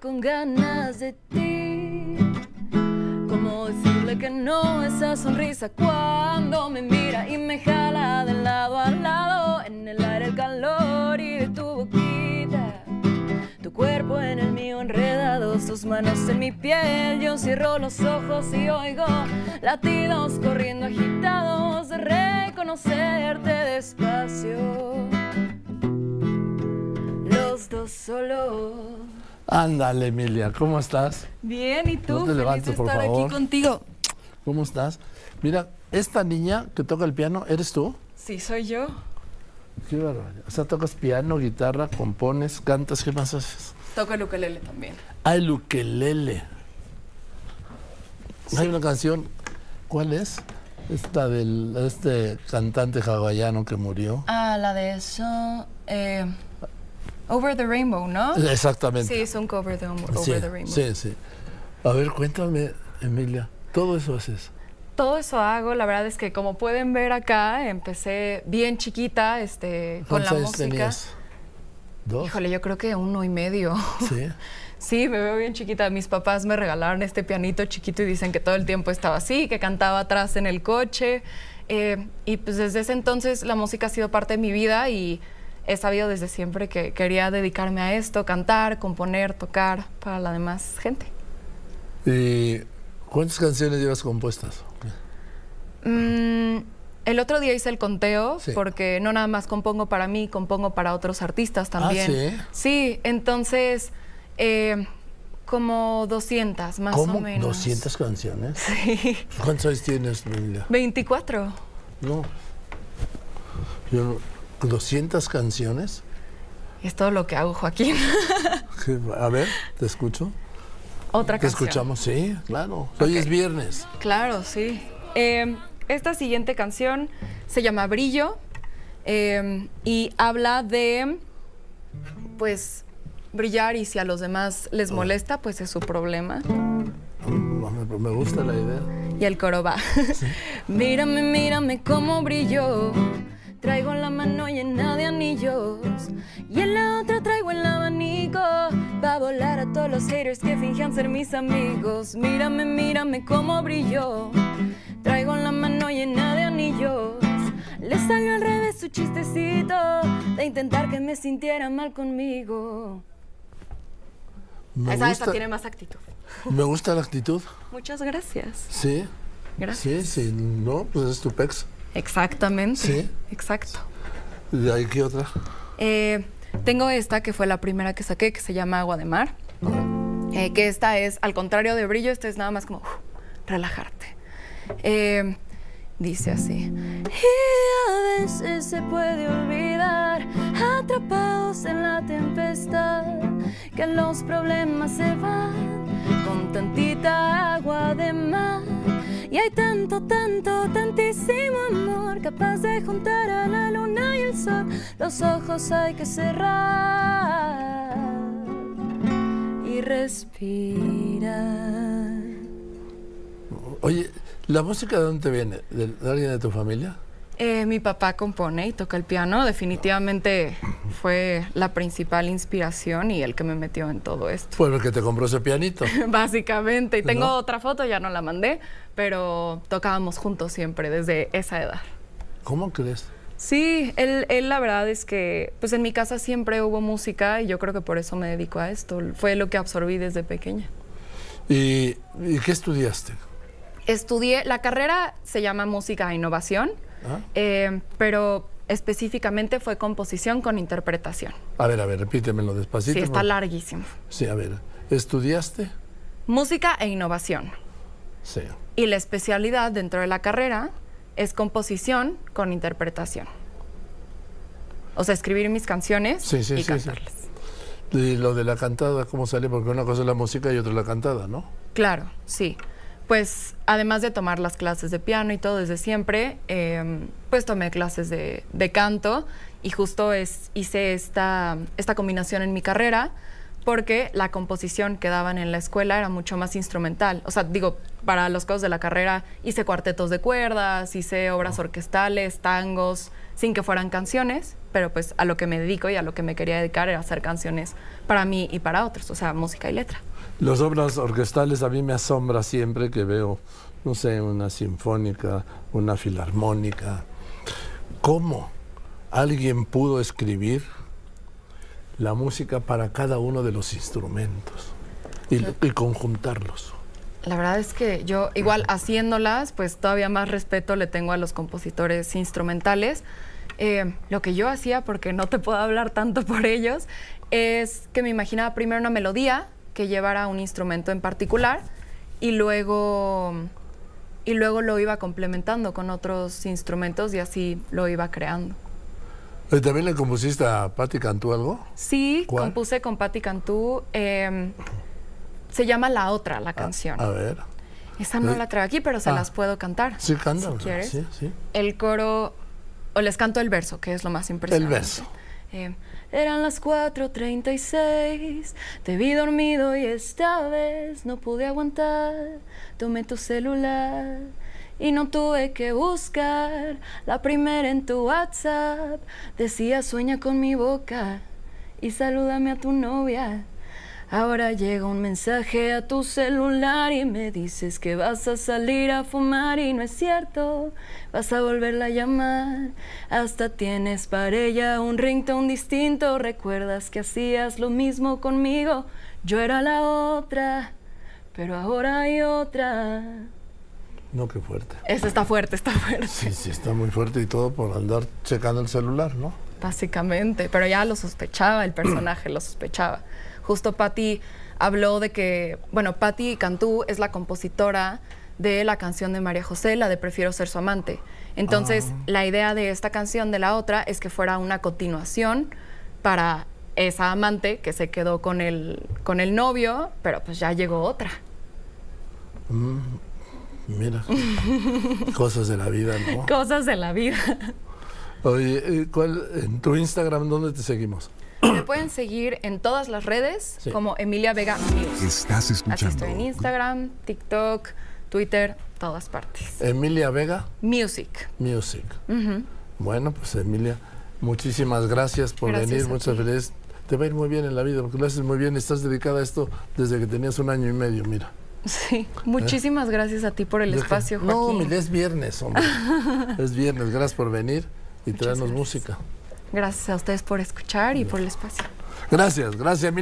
con ganas de ti. ¿Cómo decirle que no esa sonrisa cuando me mira y me jala de lado a lado? En el aire el calor y de tu boquita. Tu cuerpo en el mío enredados, tus manos en mi piel. Yo cierro los ojos y oigo latidos corriendo agitados de reconocerte despacio. Los dos solos. Ándale, Emilia, ¿cómo estás? Bien, ¿y tú? No te levantes, por estar favor. aquí contigo. ¿Cómo estás? Mira, esta niña que toca el piano, ¿eres tú? Sí, soy yo. Qué barbaridad. O sea, tocas piano, guitarra, compones, cantas, ¿qué más haces? Toco el ukelele también. Ah, el ukelele. Hay una canción, ¿cuál es? Esta del de este cantante hawaiano que murió. Ah, la de eso. eh, Over the Rainbow, ¿no? Exactamente. Sí, es un cover de Over sí, the Rainbow. sí, sí. A ver, cuéntame, Emilia, todo eso haces. Todo eso hago, la verdad es que como pueden ver acá, empecé bien chiquita este, con ¿Cuántos la años música. tenías? ¿Dos? Híjole, yo creo que uno y medio. Sí. Sí, me veo bien chiquita. Mis papás me regalaron este pianito chiquito y dicen que todo el tiempo estaba así, que cantaba atrás en el coche. Eh, y pues desde ese entonces la música ha sido parte de mi vida y he sabido desde siempre que quería dedicarme a esto, cantar, componer, tocar para la demás gente. ¿Y cuántas canciones llevas compuestas? Mm, el otro día hice el conteo Sí. porque no nada más compongo para mí, compongo para otros artistas también. ¿sí? Sí, entonces eh, como 200 más ¿Cómo? o menos. ¿200 canciones? Sí. ¿Cuántos años tienes, Emilia? 24. No. Yo no- ¿200 canciones? Es todo lo que hago, Joaquín. A ver, te escucho. Otra Te canción. escuchamos, sí, claro. Hoy es viernes. Claro, sí. Eh, esta siguiente canción se llama Brillo eh, y habla de, pues, brillar y si a los demás les molesta, pues es su problema. Me, me gusta la idea. Y el coro va. mírame, mírame cómo brillo. Traigo la mano llena de anillos. Y en la otra traigo el abanico. Va volar a todos los haters que fingían ser mis amigos. Mírame, mírame cómo brillo. Traigo la mano llena de anillos. Le salió al revés su chistecito de intentar que me sintiera mal conmigo. Me esa, gusta, esa tiene más actitud. me gusta la actitud. Muchas gracias. Sí. Gracias. Sí, sí. No, pues es tu pex. Exactamente. Sí. Exacto. ¿Y ahí qué otra? Eh, tengo esta que fue la primera que saqué, que se llama Agua de Mar. Eh, que esta es, al contrario de brillo, esta es nada más como uf, relajarte. Eh, dice así. Y a veces se puede olvidar, atrapados en la tempestad, que los problemas se van con tantita agua de mar. Y hay tanto, tanto, tantísimo amor capaz de juntar a la luna y el sol. Los ojos hay que cerrar y respirar. Oye, ¿la música de dónde viene? ¿De, de alguien de tu familia? Eh, mi papá compone y toca el piano. Definitivamente fue la principal inspiración y el que me metió en todo esto. Pues el que te compró ese pianito. Básicamente. Y tengo ¿No? otra foto, ya no la mandé, pero tocábamos juntos siempre desde esa edad. ¿Cómo crees? Sí, él, él la verdad es que pues en mi casa siempre hubo música y yo creo que por eso me dedico a esto. Fue lo que absorbí desde pequeña. ¿Y, y qué estudiaste? Estudié, la carrera se llama música e innovación. Eh, pero específicamente fue composición con interpretación. A ver, a ver, repítemelo despacito. Sí, está porque- larguísimo. Sí, a ver. ¿Estudiaste? Música e innovación. Sí. Y la especialidad dentro de la carrera es composición con interpretación. O sea, escribir mis canciones Sí, sí, y sí, sí. cantarlas. Y lo de la cantada, ¿cómo sale? Porque una cosa es la música y otra es la cantada, ¿no? Claro, sí. Pues además de tomar las clases de piano y todo desde siempre, eh, pues tomé clases de, de canto y justo es, hice esta, esta combinación en mi carrera porque la composición que daban en la escuela era mucho más instrumental. O sea, digo, para los cosas de la carrera hice cuartetos de cuerdas, hice obras orquestales, tangos, sin que fueran canciones, pero pues a lo que me dedico y a lo que me quería dedicar era hacer canciones para mí y para otros, o sea, música y letra. Las obras orquestales a mí me asombra siempre que veo, no sé, una sinfónica, una filarmónica. ¿Cómo alguien pudo escribir la música para cada uno de los instrumentos y, y conjuntarlos? La verdad es que yo, igual haciéndolas, pues todavía más respeto le tengo a los compositores instrumentales. Eh, lo que yo hacía, porque no te puedo hablar tanto por ellos, es que me imaginaba primero una melodía que llevara un instrumento en particular y luego, y luego lo iba complementando con otros instrumentos y así lo iba creando. ¿Y ¿También le compusiste a Patti Cantú algo? Sí, ¿Cuál? compuse con Patti Cantú. eh, se llama La Otra, la canción. A ver. Esa no Eh, la traigo aquí, pero se ah. las puedo cantar. Sí, cántala. Si quieres. Sí, sí. El coro, o les canto el verso, que es lo más impresionante. El verso. Eh, eran las 4.36, te vi dormido y esta vez no pude aguantar. Tomé tu celular y no tuve que buscar la primera en tu WhatsApp. Decía sueña con mi boca y salúdame a tu novia. Ahora llega un mensaje a tu celular y me dices que vas a salir a fumar y no es cierto. Vas a volverla a llamar. Hasta tienes para ella un ringtone distinto. Recuerdas que hacías lo mismo conmigo. Yo era la otra, pero ahora hay otra. No, qué fuerte. Esa está fuerte, está fuerte. Sí, sí, está muy fuerte y todo por andar checando el celular, ¿no? Básicamente, pero ya lo sospechaba, el personaje lo sospechaba. Justo Patti habló de que, bueno, Patti Cantú es la compositora de la canción de María José, la de Prefiero ser su amante. Entonces, la idea de esta canción de la otra es que fuera una continuación para esa amante que se quedó con el, con el novio, pero pues ya llegó otra. Mira, cosas de la vida, ¿no? Cosas de la vida. Oye, ¿cuál, en tu Instagram, ¿dónde te seguimos? Me pueden seguir en todas las redes Sí. como Emilia Vega Music. Estás Así escuchando. estoy en Instagram, TikTok, Twitter, todas partes. Emilia Vega Music. Music. Bueno, pues Emilia, muchísimas gracias por Gracias venir, muchas felicidades. Te va a ir muy bien en la vida, porque lo haces muy bien. Estás dedicada a esto desde que tenías un año y medio, mira. Sí, muchísimas gracias a ti por el Deja- espacio, No, Joaquín. mira, es viernes, hombre. es viernes, gracias por venir y Muchas traernos gracias. música. Gracias a ustedes por escuchar y por el espacio. Gracias, gracias.